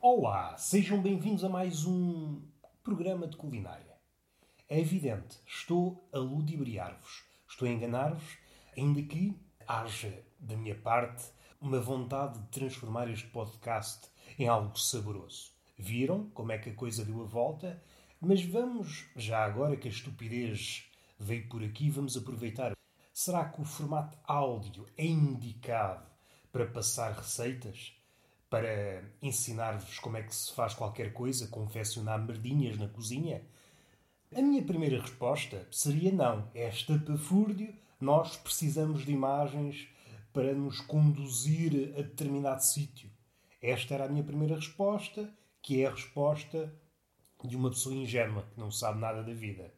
Olá, sejam bem-vindos a mais um programa de culinária. É evidente, estou a ludibriar-vos, estou a enganar-vos, ainda que haja, da minha parte, uma vontade de transformar este podcast em algo saboroso. Viram como é que a coisa deu a volta? Mas vamos, já agora que a estupidez veio por aqui, vamos aproveitar. Será que o formato áudio é indicado para passar receitas? Para ensinar-vos como é que se faz qualquer coisa, confeccionar merdinhas na cozinha? A minha primeira resposta seria não. É estapafúrdio, nós precisamos de imagens para nos conduzir a determinado sítio. Esta era a minha primeira resposta, que é a resposta de uma pessoa ingênua que não sabe nada da vida.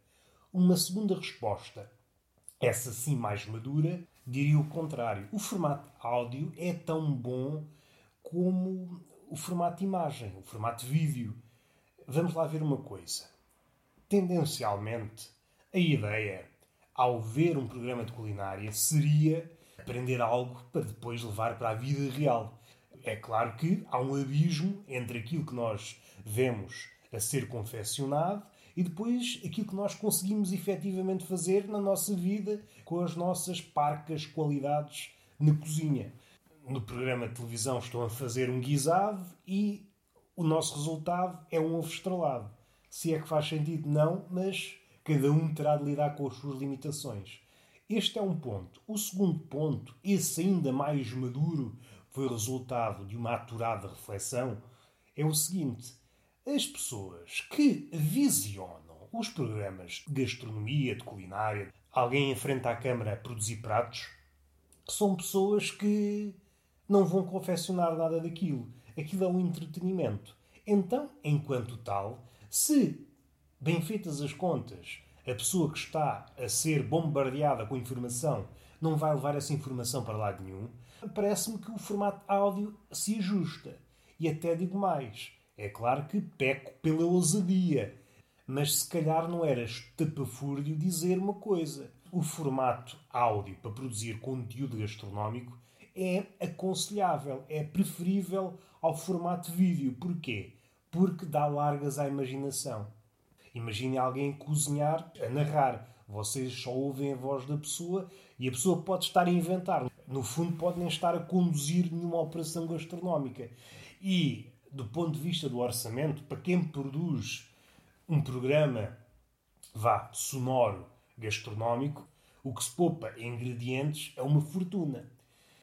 Uma segunda resposta, essa sim mais madura, diria o contrário. O formato áudio é tão bom como o formato imagem, o formato vídeo. Vamos lá ver uma coisa. Tendencialmente, a ideia, ao ver um programa de culinária, seria aprender algo para depois levar para a vida real. É claro que há um abismo entre aquilo que nós vemos a ser confeccionado e depois aquilo que nós conseguimos efetivamente fazer na nossa vida com as nossas parcas qualidades na cozinha. No programa de televisão estão a fazer um guisado e o nosso resultado é um ovo estrelado. Se é que faz sentido, não, mas cada um terá de lidar com as suas limitações. Este é um ponto. O segundo ponto, esse ainda mais maduro, foi resultado de uma aturada reflexão, é o seguinte: as pessoas que visionam os programas de gastronomia, de culinária, alguém enfrenta a câmara a produzir pratos, são pessoas que não vão confeccionar nada daquilo. Aquilo é um entretenimento. Então, enquanto tal, se, bem feitas as contas, a pessoa que está a ser bombardeada com informação não vai levar essa informação para lado nenhum, parece-me que o formato áudio se ajusta. E até digo mais: é claro que peco pela ousadia, mas se calhar não era estapafúrdio dizer uma coisa. O formato áudio para produzir conteúdo gastronómico é aconselhável, é preferível ao formato vídeo. Porquê? Porque dá largas à imaginação. Imagine alguém cozinhar, a narrar. Vocês só ouvem a voz da pessoa e a pessoa pode estar a inventar. No fundo, pode nem estar a conduzir nenhuma operação gastronómica. E, do ponto de vista do orçamento, para quem produz um programa, vá, sonoro, gastronómico, o que se poupa em ingredientes é uma fortuna.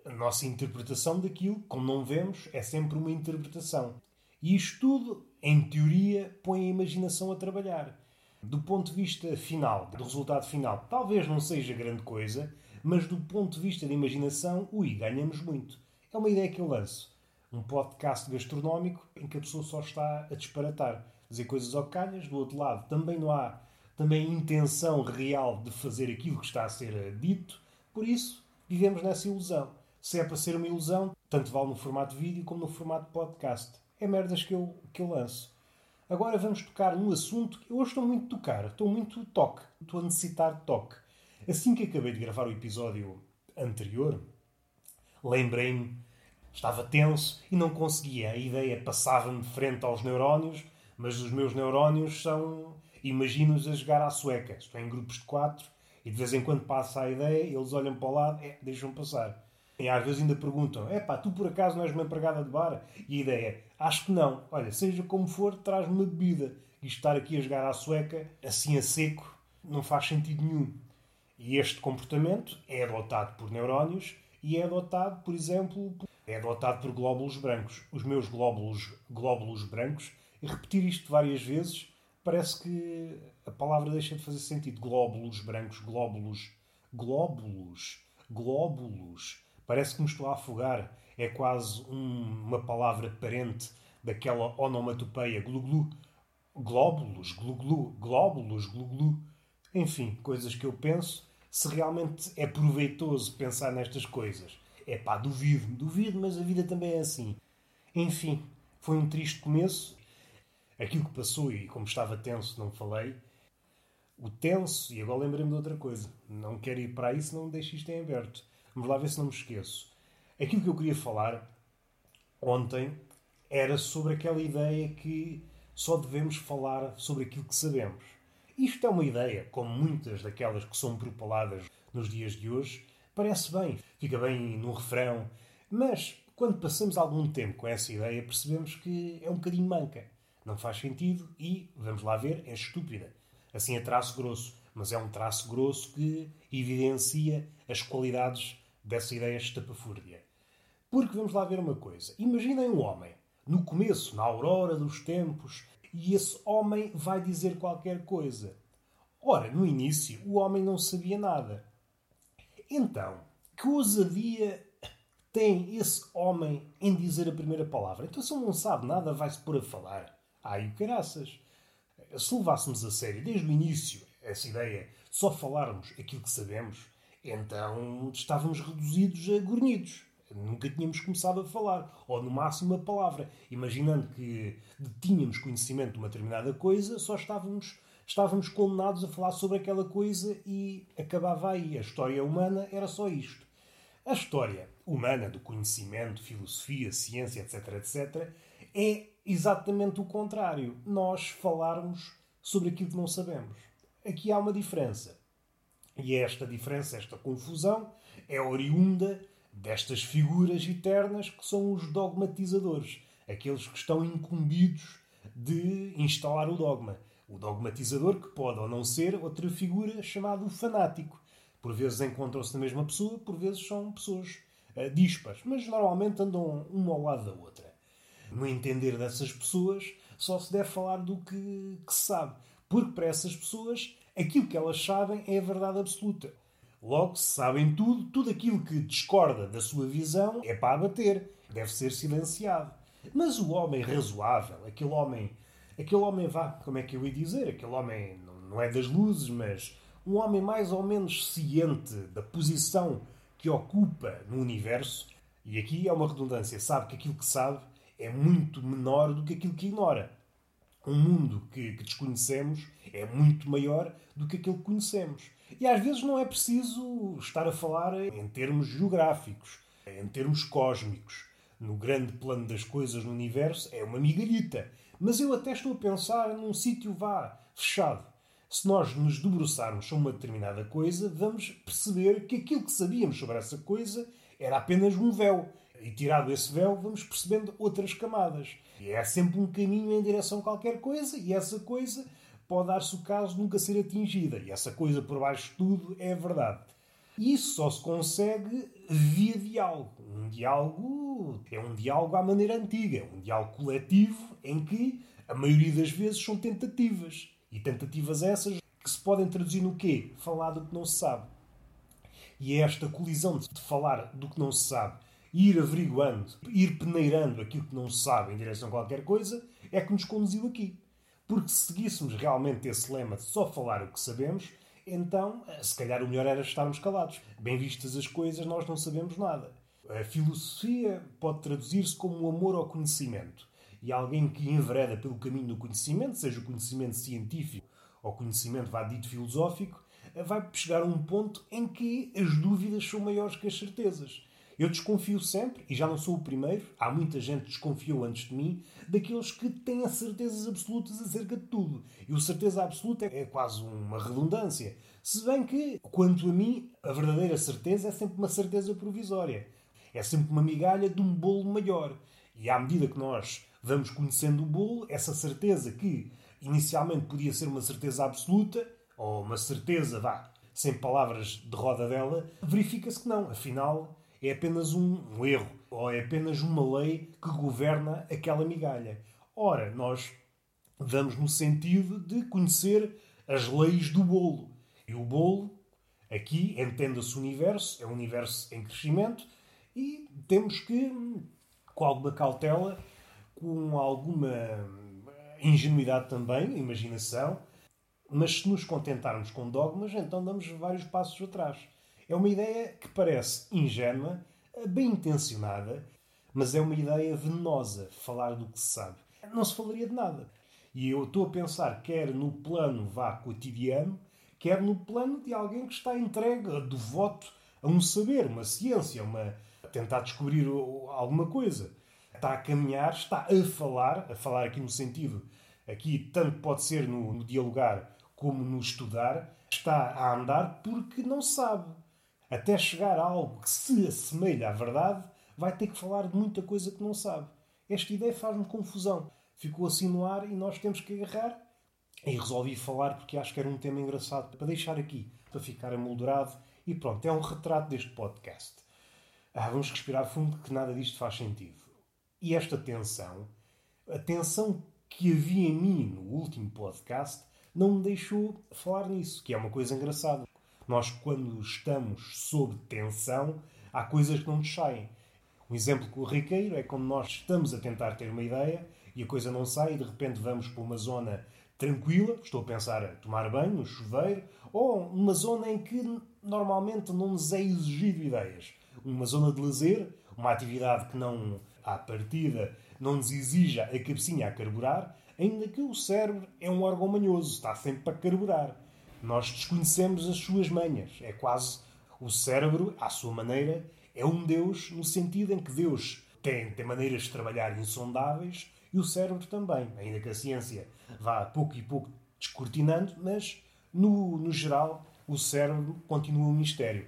A nossa interpretação daquilo, como não vemos, é sempre uma interpretação. E isto tudo, em teoria, põe a imaginação a trabalhar. Do ponto de vista final, do resultado final, talvez não seja grande coisa, mas do ponto de vista da imaginação, ui, ganhamos muito. É uma ideia que eu lanço. Um podcast gastronómico em que a pessoa só está a disparatar, dizer coisas ao calhas, do outro lado também não há também intenção real de fazer aquilo que está a ser dito, por isso vivemos nessa ilusão. Se é para ser uma ilusão, tanto vale no formato vídeo como no formato podcast é merdas que eu, que eu lanço. Agora vamos tocar num assunto que eu hoje estou muito a tocar, estou muito toque, estou a necessitar de toque. Assim que acabei de gravar o episódio anterior, lembrei-me, estava tenso e não conseguia. A ideia passava-me frente aos neurónios, mas os meus neurónios são. Imagino-os a jogar à sueca. Estou em grupos de quatro e de vez em quando passa a ideia, eles olham para o lado, é, deixam passar. E às vezes ainda perguntam: é pá, tu por acaso não és uma empregada de bar? E a ideia é: acho que não. Olha, seja como for, traz-me uma bebida. E estar aqui a jogar à sueca, assim a seco, não faz sentido nenhum. E este comportamento é adotado por neurónios e é adotado, por exemplo, é adotado por glóbulos brancos. Os meus glóbulos, glóbulos brancos, e repetir isto várias vezes, parece que a palavra deixa de fazer sentido. Glóbulos brancos, glóbulos, glóbulos, glóbulos. Parece que me estou a afogar. É quase um, uma palavra parente daquela onomatopeia glu-glu. Glóbulos, glu-glu, glóbulos, glu-glu. Enfim, coisas que eu penso. Se realmente é proveitoso pensar nestas coisas. É pá, duvido, duvido, mas a vida também é assim. Enfim, foi um triste começo. Aquilo que passou, e como estava tenso, não falei. O tenso, e agora lembrei-me de outra coisa. Não quero ir para aí, não deixo isto em aberto. Vamos lá ver se não me esqueço. Aquilo que eu queria falar ontem era sobre aquela ideia que só devemos falar sobre aquilo que sabemos. Isto é uma ideia, como muitas daquelas que são propaladas nos dias de hoje, parece bem, fica bem no refrão, mas quando passamos algum tempo com essa ideia, percebemos que é um bocadinho manca. Não faz sentido e, vamos lá ver, é estúpida. Assim é traço grosso, mas é um traço grosso que evidencia as qualidades dessa ideia estapafúrdia. Porque vamos lá ver uma coisa. Imaginem um homem, no começo, na aurora dos tempos, e esse homem vai dizer qualquer coisa. Ora, no início, o homem não sabia nada. Então, que ousadia tem esse homem em dizer a primeira palavra? Então, se ele não sabe nada, vai-se pôr a falar. Ai, o caraças! Se levássemos a sério desde o início essa ideia, só falarmos aquilo que sabemos, então estávamos reduzidos a gornidos. Nunca tínhamos começado a falar, ou no máximo a palavra. Imaginando que tínhamos conhecimento de uma determinada coisa, só estávamos, estávamos condenados a falar sobre aquela coisa e acabava aí. A história humana era só isto. A história humana do conhecimento, filosofia, ciência, etc., etc., é exatamente o contrário. Nós falarmos sobre aquilo que não sabemos. Aqui há uma diferença. E esta diferença, esta confusão, é oriunda destas figuras eternas que são os dogmatizadores, aqueles que estão incumbidos de instalar o dogma. O dogmatizador, que pode ou não ser outra figura chamada o fanático. Por vezes encontram-se na mesma pessoa, por vezes são pessoas uh, dispas, mas normalmente andam uma ao lado da outra. No entender dessas pessoas, só se deve falar do que, que se sabe, porque para essas pessoas aquilo que elas sabem é a verdade absoluta. Logo, se sabem tudo, tudo aquilo que discorda da sua visão é para abater, deve ser silenciado. Mas o homem razoável, aquele homem, aquele homem vá, como é que eu ia dizer, aquele homem não é das luzes, mas um homem mais ou menos ciente da posição que ocupa no universo, e aqui é uma redundância, sabe que aquilo que sabe é muito menor do que aquilo que ignora. Um mundo que, que desconhecemos é muito maior do que aquilo que conhecemos. E às vezes não é preciso estar a falar em termos geográficos, em termos cósmicos. No grande plano das coisas no universo é uma migalhita. Mas eu até estou a pensar num sítio vá, fechado. Se nós nos debruçarmos sobre uma determinada coisa, vamos perceber que aquilo que sabíamos sobre essa coisa era apenas um véu. E tirado esse véu, vamos percebendo outras camadas. E é sempre um caminho em direção a qualquer coisa, e essa coisa pode dar-se o caso de nunca ser atingida. E essa coisa por baixo de tudo é verdade. E isso só se consegue via diálogo. Um diálogo é um diálogo à maneira antiga, um diálogo coletivo em que a maioria das vezes são tentativas. E tentativas essas que se podem traduzir no quê? Falar do que não se sabe. E é esta colisão de falar do que não se sabe, ir averiguando, ir peneirando aquilo que não se sabe em direção a qualquer coisa, é que nos conduziu aqui. Porque se seguíssemos realmente esse lema de só falar o que sabemos, então eh, se calhar o melhor era estarmos calados. Bem vistas as coisas, nós não sabemos nada. A filosofia pode traduzir-se como um amor ao conhecimento. E alguém que envereda pelo caminho do conhecimento, seja o conhecimento científico ou conhecimento vá dito filosófico, eh, vai chegar a um ponto em que as dúvidas são maiores que as certezas. Eu desconfio sempre, e já não sou o primeiro, há muita gente que desconfiou antes de mim, daqueles que têm certezas absolutas acerca de tudo. E o certeza absoluta é quase uma redundância. Se bem que, quanto a mim, a verdadeira certeza é sempre uma certeza provisória. É sempre uma migalha de um bolo maior. E à medida que nós vamos conhecendo o bolo, essa certeza que inicialmente podia ser uma certeza absoluta, ou uma certeza, vá, sem palavras de roda dela, verifica-se que não. Afinal, é apenas um, erro ou é apenas uma lei que governa aquela migalha. Ora, nós vamos no sentido de conhecer as leis do bolo. E o bolo, aqui, entenda-se o universo, é um universo em crescimento e temos que, com alguma cautela, com alguma ingenuidade também, imaginação, mas se nos contentarmos com dogmas, então damos vários passos atrás. É uma ideia que parece ingênua, bem intencionada, mas é uma ideia venenosa falar do que se sabe. Não se falaria de nada. E eu estou a pensar, quer no plano vá cotidiano, quer no plano de alguém que está entregue, devoto a um saber, uma ciência, uma, a tentar descobrir alguma coisa. está a caminhar, está a falar, a falar aqui no sentido, aqui tanto pode ser no, no dialogar como no estudar, está a andar porque não sabe. Até chegar a algo que se assemelha à verdade, vai ter que falar de muita coisa que não sabe. Esta ideia faz-me confusão. Ficou assim no ar e nós temos que agarrar. E resolvi falar porque acho que era um tema engraçado para deixar aqui, para ficar amoldurado. E pronto, é um retrato deste podcast. Ah, vamos respirar fundo, que nada disto faz sentido. E esta tensão, a tensão que havia em mim no último podcast, não me deixou falar nisso, que é uma coisa engraçada. Nós, quando estamos sob tensão, há coisas que não nos saem. Um exemplo corriqueiro é quando nós estamos a tentar ter uma ideia e a coisa não sai e de repente vamos para uma zona tranquila, estou a pensar a tomar banho, no chuveiro, ou numa zona em que normalmente não nos é exigido ideias. Uma zona de lazer, uma atividade que não, à partida, não nos exija a cabecinha a carburar, ainda que o cérebro é um órgão manhoso, está sempre para carburar. Nós desconhecemos as suas manhas. É quase o cérebro, à sua maneira, é um Deus no sentido em que Deus tem, tem maneiras de trabalhar insondáveis e o cérebro também. Ainda que a ciência vá pouco e pouco descortinando, mas no, no geral o cérebro continua um mistério.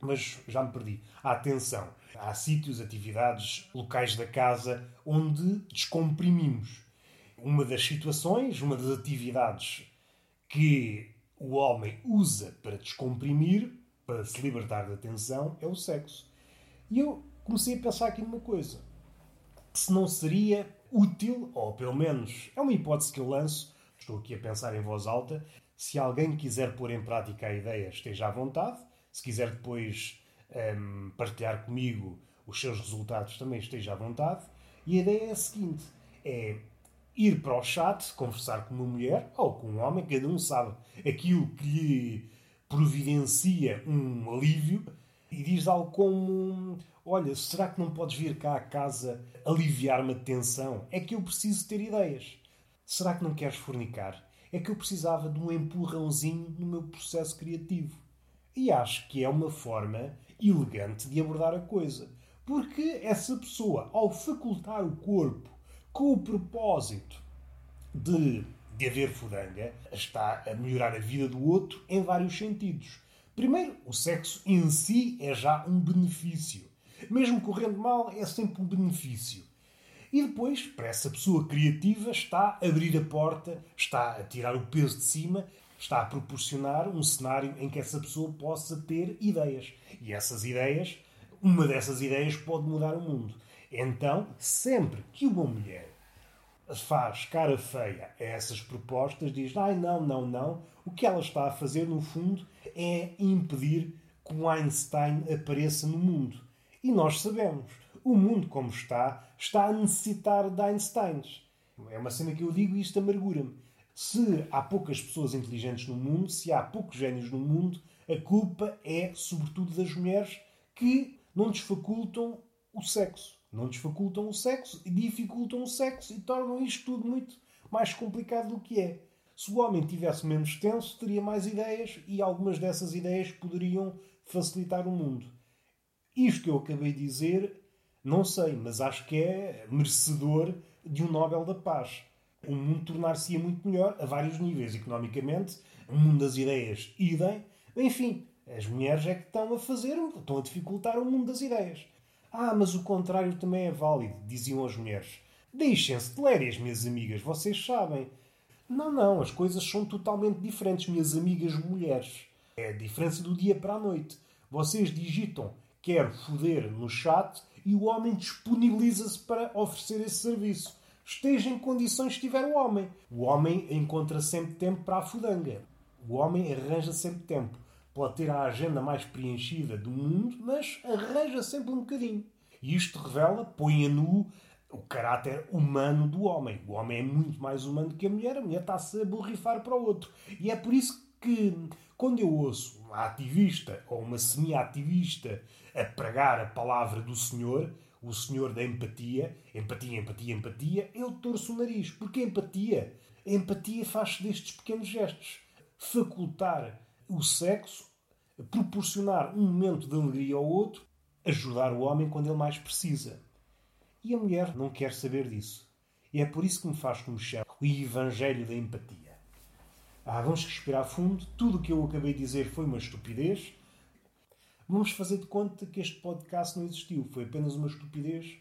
Mas já me perdi. Há atenção. Há sítios, atividades, locais da casa onde descomprimimos. Uma das situações, uma das atividades que o homem usa para descomprimir, para se libertar da tensão, é o sexo. E eu comecei a pensar aqui numa coisa. Se não seria útil, ou pelo menos é uma hipótese que eu lanço, estou aqui a pensar em voz alta, se alguém quiser pôr em prática a ideia, esteja à vontade. Se quiser depois um, partilhar comigo os seus resultados, também esteja à vontade. E a ideia é a seguinte: é ir para o chat, conversar com uma mulher ou com um homem, cada um sabe aquilo que lhe providencia um alívio e diz algo como: Olha, será que não podes vir cá à casa aliviar-me a tensão? É que eu preciso ter ideias. Será que não queres fornicar? É que eu precisava de um empurrãozinho no meu processo criativo. E acho que é uma forma elegante de abordar a coisa. Porque essa pessoa, ao facultar o corpo com o propósito de, de haver fudanga, está a melhorar a vida do outro em vários sentidos. Primeiro, o sexo em si é já um benefício. Mesmo correndo mal, é sempre um benefício. E depois, para essa pessoa criativa, está a abrir a porta, está a tirar o peso de cima, está a proporcionar um cenário em que essa pessoa possa ter ideias. E essas ideias, uma dessas ideias pode mudar o mundo. Então, sempre que uma mulher faz cara feia a essas propostas, diz: ai, não, não, não, o que ela está a fazer, no fundo, é impedir que o Einstein apareça no mundo. E nós sabemos, o mundo como está, está a necessitar de Einsteins. É uma cena que eu digo e isto amargura-me. Se há poucas pessoas inteligentes no mundo, se há poucos génios no mundo, a culpa é, sobretudo, das mulheres que não desfacultam o sexo. Não desfacultam o sexo, dificultam o sexo e tornam isto tudo muito mais complicado do que é. Se o homem tivesse menos tenso, teria mais ideias e algumas dessas ideias poderiam facilitar o mundo. Isto que eu acabei de dizer, não sei, mas acho que é merecedor de um Nobel da Paz. O mundo tornar-se-ia muito melhor a vários níveis, economicamente, o mundo das ideias, idem. Enfim, as mulheres é que estão a fazer, estão a dificultar o mundo das ideias. Ah, mas o contrário também é válido, diziam as mulheres. Deixem-se de lérias, minhas amigas, vocês sabem. Não, não, as coisas são totalmente diferentes, minhas amigas mulheres. É a diferença do dia para a noite. Vocês digitam quer foder no chat e o homem disponibiliza-se para oferecer esse serviço. Esteja em condições que tiver o homem. O homem encontra sempre tempo para a fudanga. O homem arranja sempre tempo. Pode ter a agenda mais preenchida do mundo, mas arranja sempre um bocadinho. E isto revela, põe a nu o caráter humano do homem. O homem é muito mais humano que a mulher, a mulher está-se a borrifar para o outro. E é por isso que, quando eu ouço uma ativista ou uma semi-ativista a pregar a palavra do Senhor, o Senhor da empatia, empatia, empatia, empatia, eu torço o nariz. Porque empatia, a empatia faz-se destes pequenos gestos. Facultar o sexo, proporcionar um momento de alegria ao outro, ajudar o homem quando ele mais precisa. E a mulher não quer saber disso. E é por isso que me faz chama o Evangelho da Empatia. Ah, vamos respirar fundo. Tudo o que eu acabei de dizer foi uma estupidez. Vamos fazer de conta que este podcast não existiu. Foi apenas uma estupidez.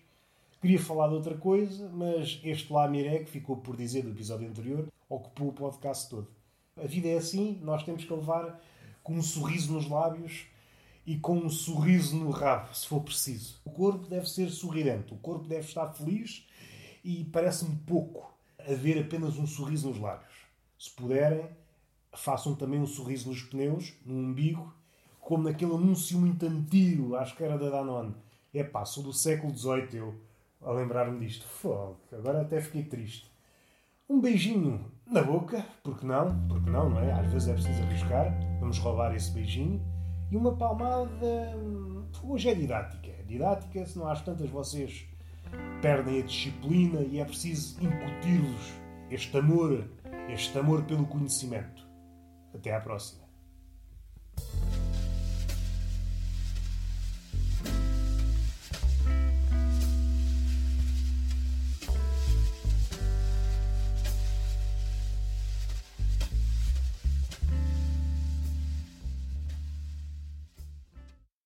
Queria falar de outra coisa, mas este lá que ficou por dizer do episódio anterior ocupou o podcast todo. A vida é assim, nós temos que levar com um sorriso nos lábios e com um sorriso no rabo, se for preciso. O corpo deve ser sorridente, o corpo deve estar feliz e parece-me pouco haver apenas um sorriso nos lábios. Se puderem, façam também um sorriso nos pneus, no umbigo, como naquele anúncio muito antigo, acho que era da Danone. É pá, sou do século XVIII eu, a lembrar-me disto. Fogo, agora até fiquei triste. Um beijinho na boca, porque não? Porque não, não é? Às vezes é preciso arriscar. Vamos roubar esse beijinho. E uma palmada. Hum, hoje é didática. Didática, se não às tantas vocês perdem a disciplina e é preciso incutir-vos este amor, este amor pelo conhecimento. Até à próxima.